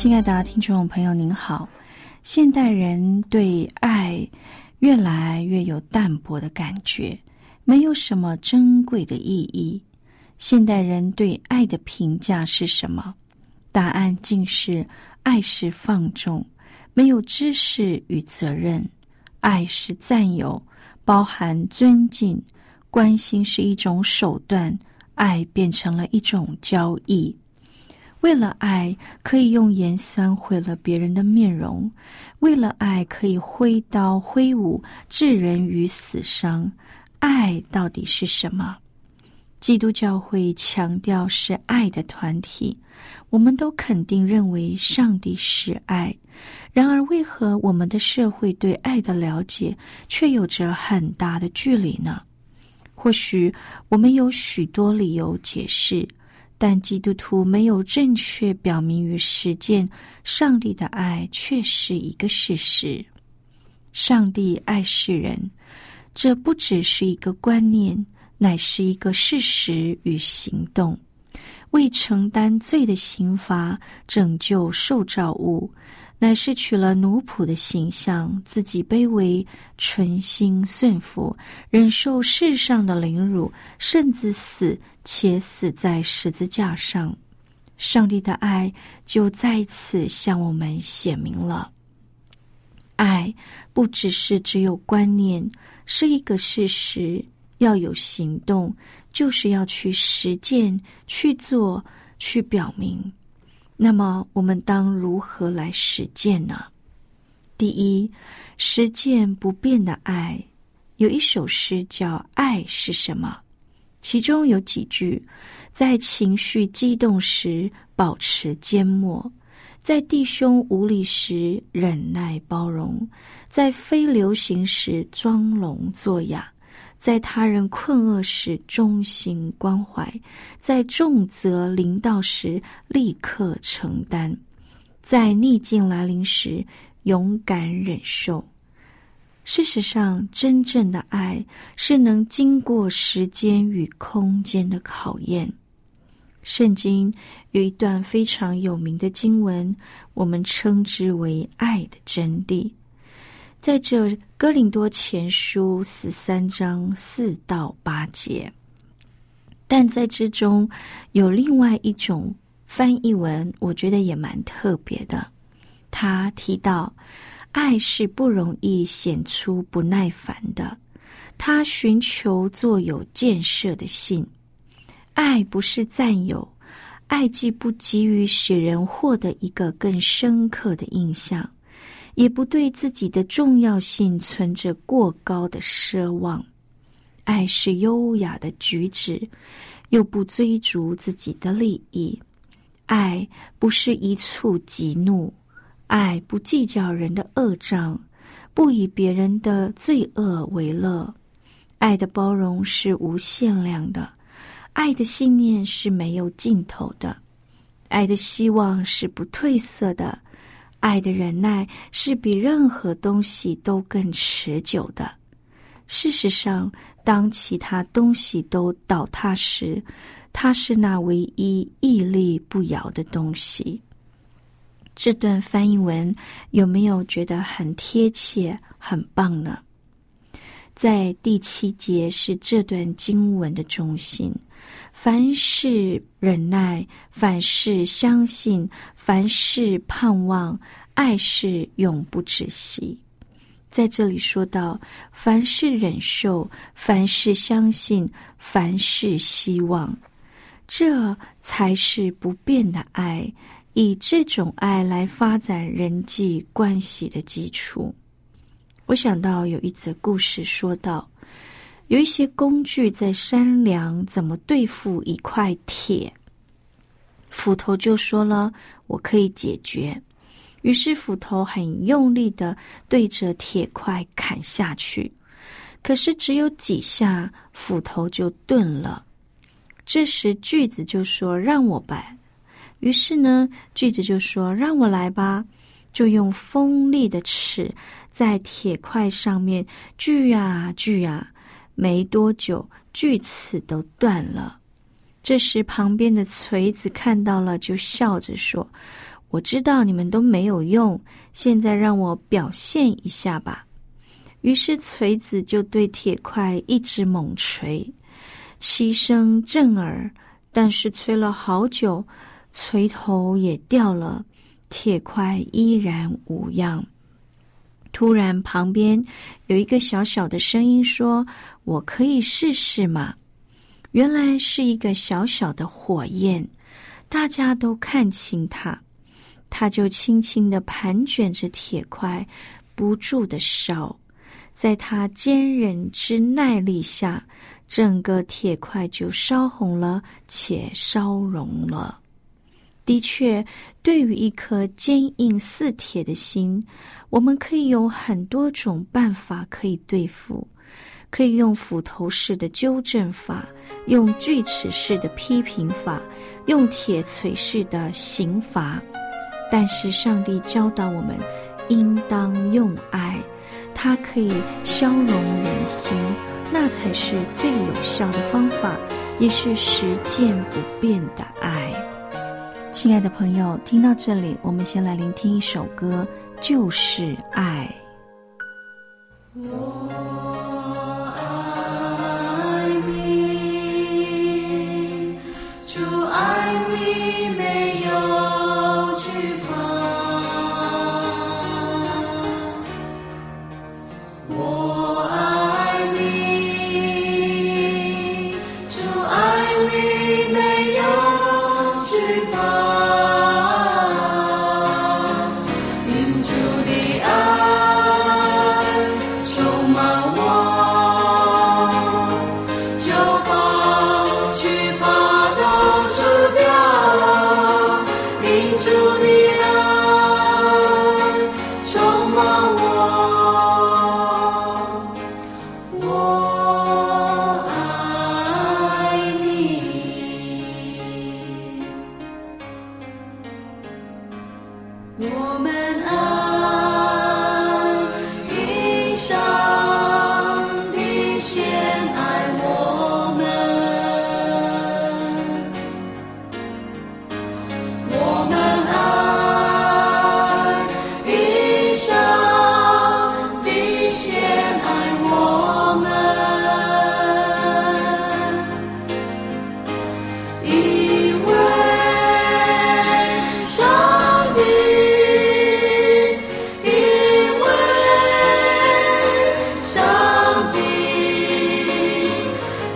亲爱的听众朋友，您好。现代人对爱越来越有淡薄的感觉，没有什么珍贵的意义。现代人对爱的评价是什么？答案竟是：爱是放纵，没有知识与责任；爱是占有，包含尊敬；关心是一种手段，爱变成了一种交易。为了爱，可以用盐酸毁了别人的面容；为了爱，可以挥刀挥舞，置人于死伤。爱到底是什么？基督教会强调是爱的团体，我们都肯定认为上帝是爱。然而，为何我们的社会对爱的了解却有着很大的距离呢？或许我们有许多理由解释。但基督徒没有正确表明与实践上帝的爱，却是一个事实。上帝爱世人，这不只是一个观念，乃是一个事实与行动。为承担罪的刑罚，拯救受造物。乃是取了奴仆的形象，自己卑微，存心顺服，忍受世上的凌辱，甚至死，且死在十字架上。上帝的爱就再次向我们显明了。爱不只是只有观念，是一个事实，要有行动，就是要去实践、去做、去表明。那么，我们当如何来实践呢？第一，实践不变的爱。有一首诗叫《爱是什么》，其中有几句：在情绪激动时保持缄默，在弟兄无理时忍耐包容，在非流行时装聋作哑。在他人困厄时衷心关怀，在重责临到时立刻承担，在逆境来临时勇敢忍受。事实上，真正的爱是能经过时间与空间的考验。圣经有一段非常有名的经文，我们称之为“爱的真谛”。在这《哥林多前书》十三章四到八节，但在之中有另外一种翻译文，我觉得也蛮特别的。他提到，爱是不容易显出不耐烦的，他寻求做有建设的信。爱不是占有，爱既不急于使人获得一个更深刻的印象。也不对自己的重要性存着过高的奢望，爱是优雅的举止，又不追逐自己的利益。爱不是一触即怒，爱不计较人的恶账，不以别人的罪恶为乐。爱的包容是无限量的，爱的信念是没有尽头的，爱的希望是不褪色的。爱的忍耐是比任何东西都更持久的。事实上，当其他东西都倒塌时，它是那唯一屹立不摇的东西。这段翻译文有没有觉得很贴切、很棒呢？在第七节是这段经文的中心。凡事忍耐，凡事相信，凡事盼望，爱是永不止息。在这里说到，凡事忍受，凡事相信，凡事希望，这才是不变的爱。以这种爱来发展人际关系的基础。我想到有一则故事，说到。有一些工具在商量怎么对付一块铁，斧头就说了：“我可以解决。”于是斧头很用力的对着铁块砍下去，可是只有几下，斧头就钝了。这时锯子就说：“让我吧。”于是呢，锯子就说：“让我来吧。”就用锋利的齿在铁块上面锯啊锯啊。没多久，锯齿都断了。这时，旁边的锤子看到了，就笑着说：“我知道你们都没有用，现在让我表现一下吧。”于是，锤子就对铁块一直猛锤，齐声震耳。但是，吹了好久，锤头也掉了，铁块依然无恙。突然，旁边有一个小小的声音说：“我可以试试吗？”原来是一个小小的火焰，大家都看清它，它就轻轻的盘卷着铁块，不住的烧。在它坚韧之耐力下，整个铁块就烧红了，且烧融了。的确，对于一颗坚硬似铁的心，我们可以有很多种办法可以对付，可以用斧头式的纠正法，用锯齿式的批评法，用铁锤式的刑罚。但是，上帝教导我们，应当用爱，它可以消融人心，那才是最有效的方法，也是实践不变的爱。亲爱的朋友，听到这里，我们先来聆听一首歌，就是爱。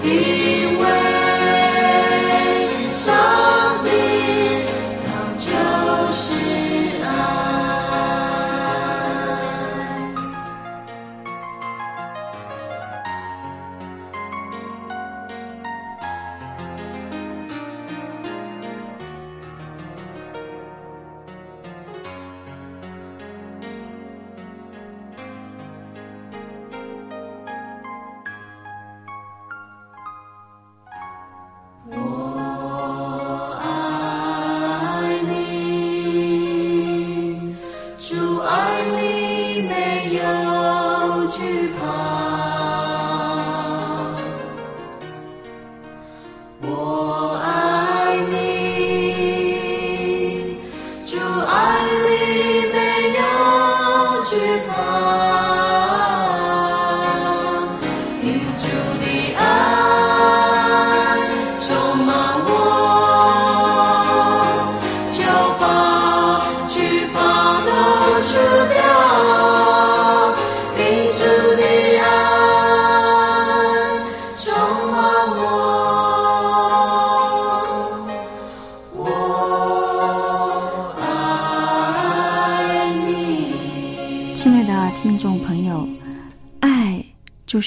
He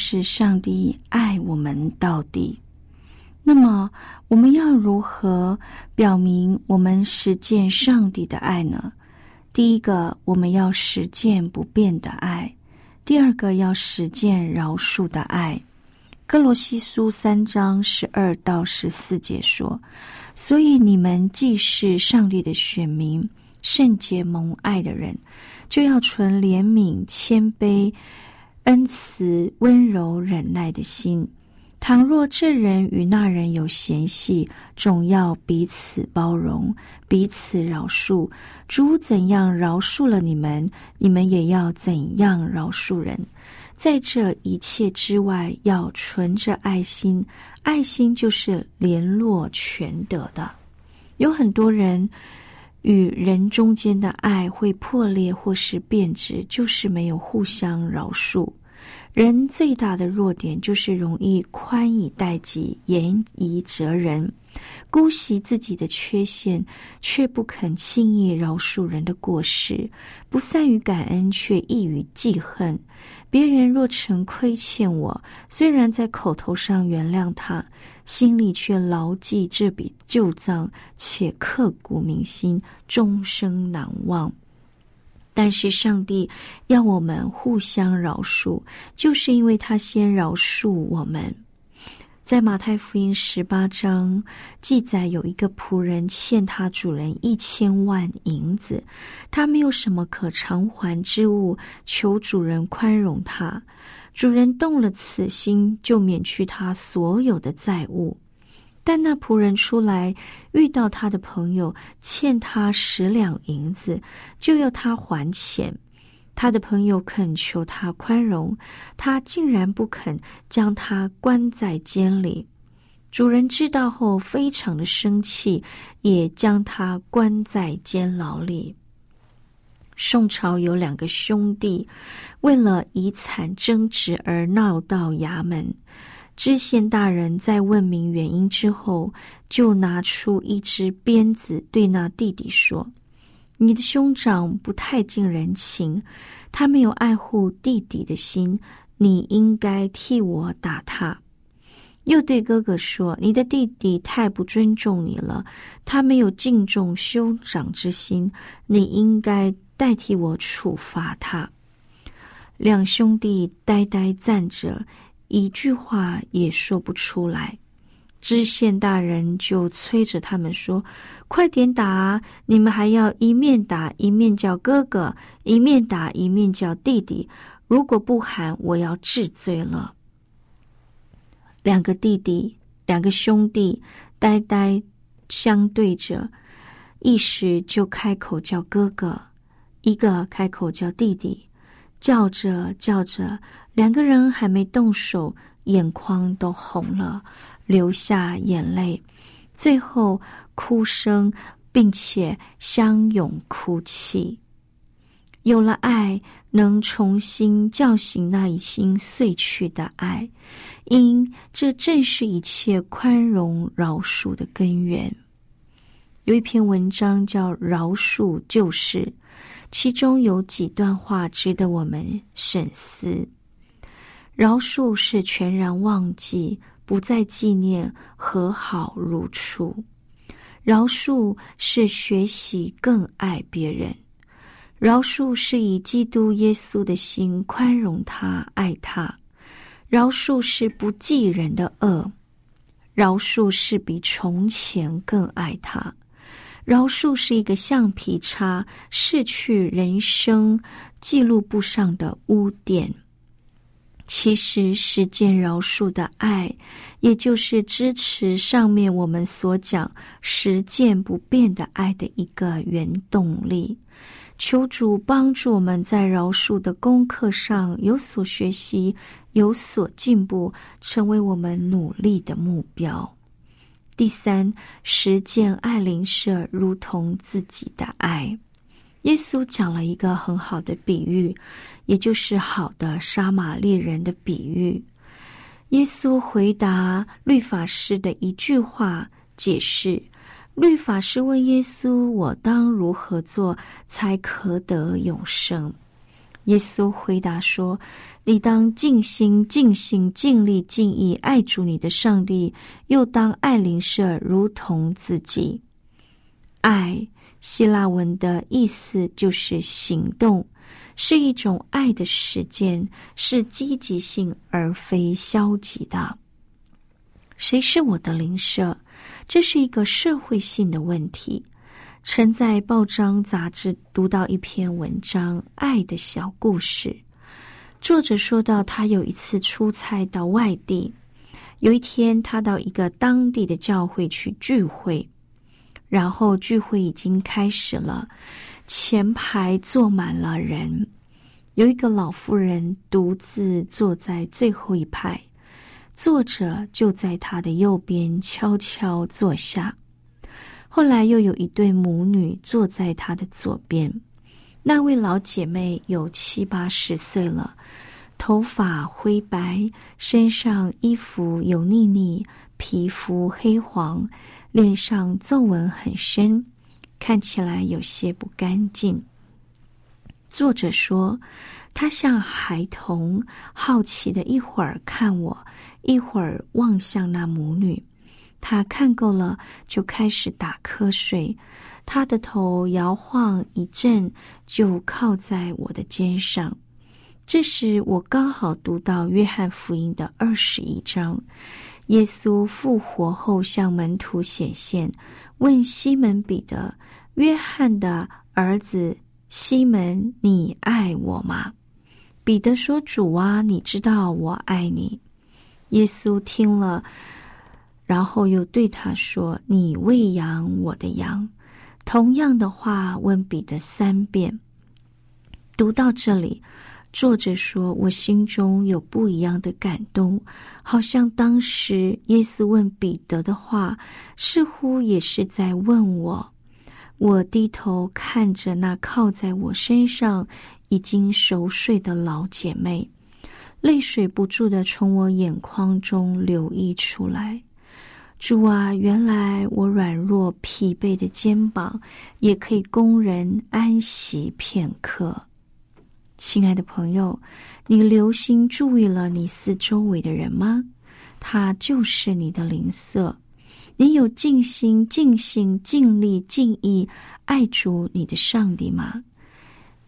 是上帝爱我们到底。那么，我们要如何表明我们实践上帝的爱呢？第一个，我们要实践不变的爱；第二个，要实践饶恕的爱。哥罗西书三章十二到十四节说：“所以你们既是上帝的选民，圣洁蒙爱的人，就要存怜悯、谦卑。”恩慈、温柔、忍耐的心。倘若这人与那人有嫌隙，总要彼此包容，彼此饶恕。主怎样饶恕了你们，你们也要怎样饶恕人。在这一切之外，要存着爱心。爱心就是联络全德的。有很多人与人中间的爱会破裂或是变质，就是没有互相饶恕。人最大的弱点就是容易宽以待己、严以责人，姑息自己的缺陷，却不肯轻易饶恕人的过失；不善于感恩，却易于记恨。别人若曾亏欠我，虽然在口头上原谅他，心里却牢记这笔旧账，且刻骨铭心，终生难忘。但是上帝要我们互相饶恕，就是因为他先饶恕我们。在马太福音十八章记载，有一个仆人欠他主人一千万银子，他没有什么可偿还之物，求主人宽容他。主人动了此心，就免去他所有的债务。但那仆人出来，遇到他的朋友欠他十两银子，就要他还钱。他的朋友恳求他宽容，他竟然不肯，将他关在监里。主人知道后，非常的生气，也将他关在监牢里。宋朝有两个兄弟，为了遗产争执而闹到衙门。知县大人在问明原因之后，就拿出一支鞭子，对那弟弟说：“你的兄长不太近人情，他没有爱护弟弟的心，你应该替我打他。”又对哥哥说：“你的弟弟太不尊重你了，他没有敬重兄长之心，你应该代替我处罚他。”两兄弟呆呆站着。一句话也说不出来，知县大人就催着他们说：“快点打！你们还要一面打一面叫哥哥，一面打一面叫弟弟。如果不喊，我要治罪了。”两个弟弟，两个兄弟，呆呆相对着，一时就开口叫哥哥，一个开口叫弟弟，叫着叫着。两个人还没动手，眼眶都红了，流下眼泪，最后哭声，并且相拥哭泣。有了爱，能重新叫醒那已经碎去的爱，因这正是一切宽容饶恕的根源。有一篇文章叫《饶恕就是》，其中有几段话值得我们深思。饶恕是全然忘记，不再纪念和好如初；饶恕是学习更爱别人；饶恕是以基督耶稣的心宽容他、爱他；饶恕是不记人的恶；饶恕是比从前更爱他；饶恕是一个橡皮擦，拭去人生记录簿上的污点。其实，实践饶恕的爱，也就是支持上面我们所讲实践不变的爱的一个原动力。求主帮助我们在饶恕的功课上有所学习，有所进步，成为我们努力的目标。第三，实践爱邻舍如同自己的爱。耶稣讲了一个很好的比喻，也就是好的杀马利人的比喻。耶稣回答律法师的一句话，解释。律法师问耶稣：“我当如何做才可得永生？”耶稣回答说：“你当尽心、尽心、尽力、尽意爱主你的上帝，又当爱邻舍如同自己。爱希腊文的意思就是行动，是一种爱的实践，是积极性而非消极的。谁是我的邻舍？”这是一个社会性的问题。曾在报章杂志读到一篇文章《爱的小故事》，作者说到，他有一次出差到外地，有一天他到一个当地的教会去聚会，然后聚会已经开始了，前排坐满了人，有一个老妇人独自坐在最后一排。作者就在他的右边悄悄坐下。后来又有一对母女坐在他的左边。那位老姐妹有七八十岁了，头发灰白，身上衣服油腻腻，皮肤黑黄，脸上皱纹很深，看起来有些不干净。作者说，他像孩童，好奇的一会儿看我。一会儿望向那母女，他看够了，就开始打瞌睡。他的头摇晃一阵，就靠在我的肩上。这时我刚好读到约翰福音的二十一章，耶稣复活后向门徒显现，问西门彼得：“约翰的儿子西门，你爱我吗？”彼得说：“主啊，你知道我爱你。”耶稣听了，然后又对他说：“你喂养我的羊。”同样的话问彼得三遍。读到这里，作者说：“我心中有不一样的感动，好像当时耶稣问彼得的话，似乎也是在问我。”我低头看着那靠在我身上已经熟睡的老姐妹。泪水不住的从我眼眶中流溢出来。主啊，原来我软弱疲惫的肩膀也可以供人安息片刻。亲爱的朋友，你留心注意了你四周围的人吗？他就是你的邻舍。你有尽心、尽心、尽力、尽意爱主你的上帝吗？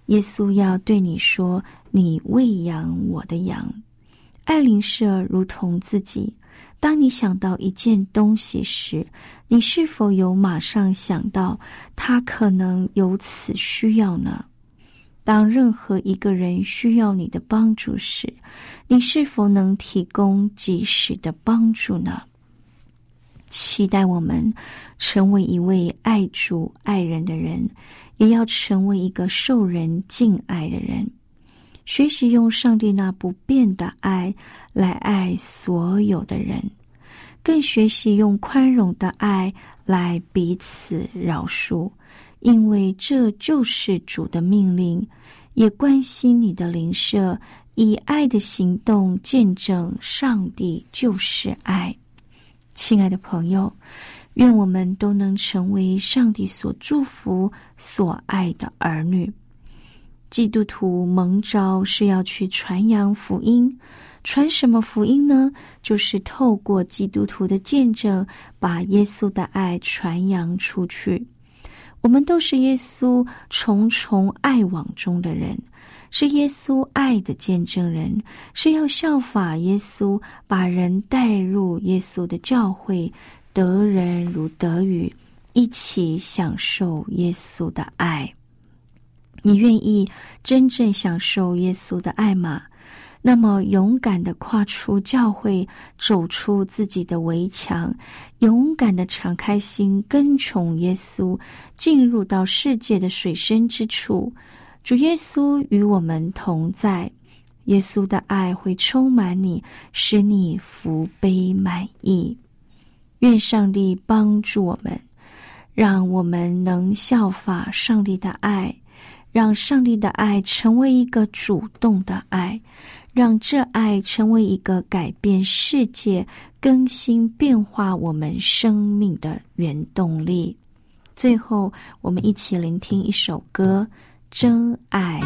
耶稣要对你说。你喂养我的羊，爱邻舍如同自己。当你想到一件东西时，你是否有马上想到他可能有此需要呢？当任何一个人需要你的帮助时，你是否能提供及时的帮助呢？期待我们成为一位爱主爱人的人，也要成为一个受人敬爱的人。学习用上帝那不变的爱来爱所有的人，更学习用宽容的爱来彼此饶恕，因为这就是主的命令。也关心你的邻舍，以爱的行动见证上帝就是爱。亲爱的朋友，愿我们都能成为上帝所祝福、所爱的儿女。基督徒蒙召是要去传扬福音，传什么福音呢？就是透过基督徒的见证，把耶稣的爱传扬出去。我们都是耶稣重重爱网中的人，是耶稣爱的见证人，是要效法耶稣，把人带入耶稣的教会，得人如得鱼，一起享受耶稣的爱。你愿意真正享受耶稣的爱吗？那么勇敢的跨出教会，走出自己的围墙，勇敢的敞开心，跟从耶稣，进入到世界的水深之处。主耶稣与我们同在，耶稣的爱会充满你，使你福杯满溢。愿上帝帮助我们，让我们能效法上帝的爱，让上帝的爱成为一个主动的爱。让这爱成为一个改变世界、更新变化我们生命的原动力。最后，我们一起聆听一首歌《真爱》。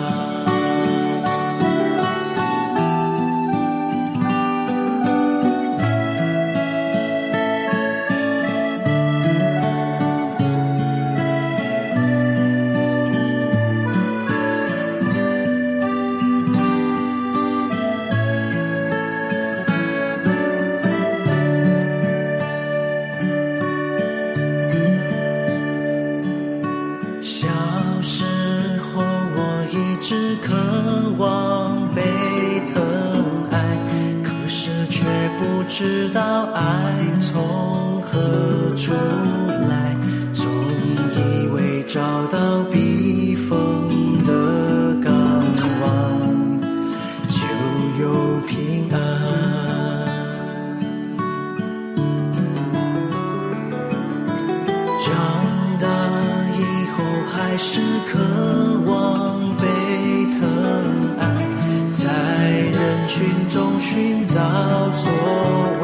now. 还是渴望被疼爱，在人群中寻找所爱。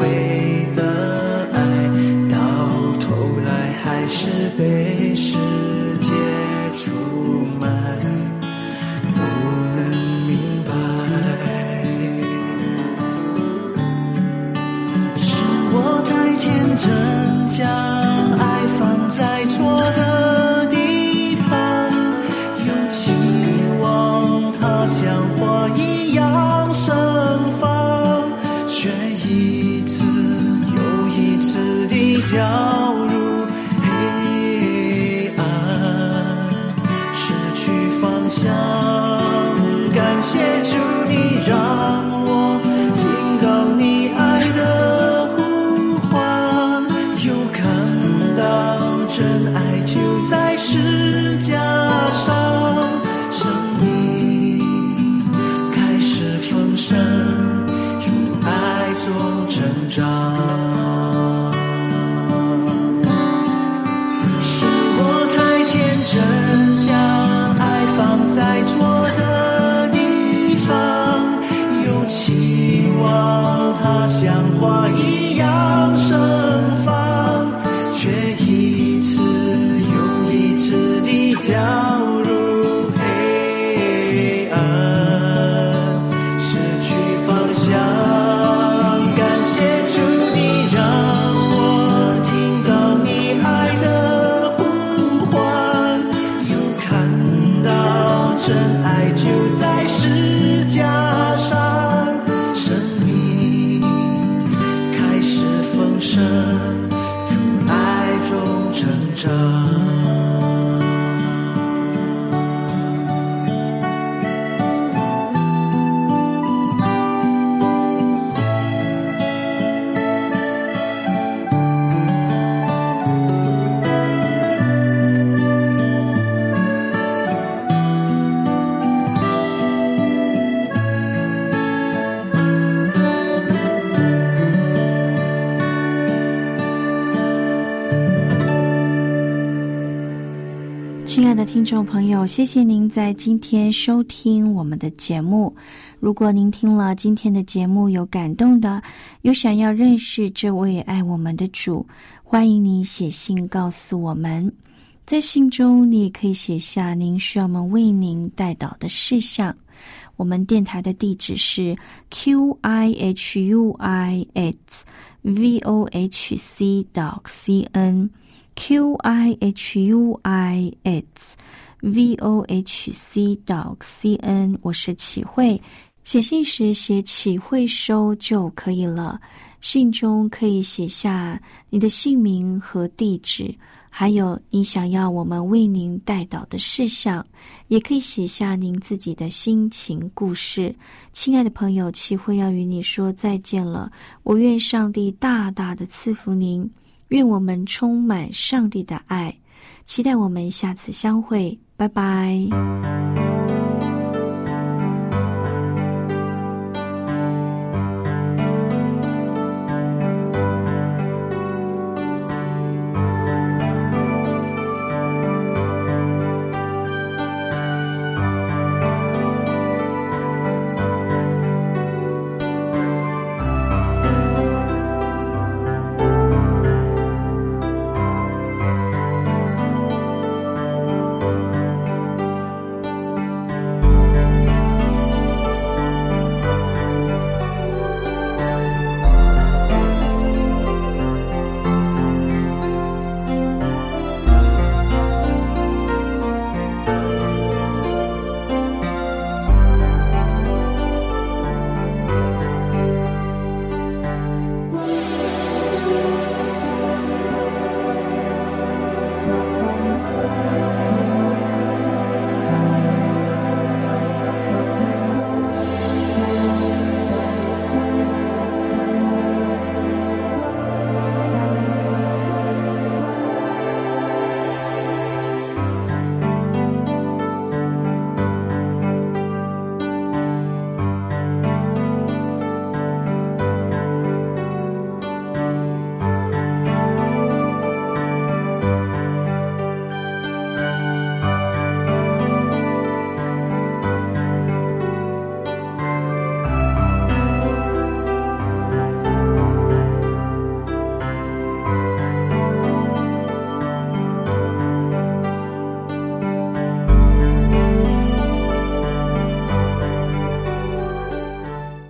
听众朋友，谢谢您在今天收听我们的节目。如果您听了今天的节目有感动的，有想要认识这位爱我们的主，欢迎你写信告诉我们。在信中，你也可以写下您需要我们为您带导的事项。我们电台的地址是 q i h u i s v o h c dot c n。Q i h u i s v o h c dot c n，我是启慧。写信时写启慧收就可以了。信中可以写下你的姓名和地址，还有你想要我们为您带导的事项，也可以写下您自己的心情故事。亲爱的朋友，启慧要与你说再见了。我愿上帝大大的赐福您。愿我们充满上帝的爱，期待我们下次相会，拜拜。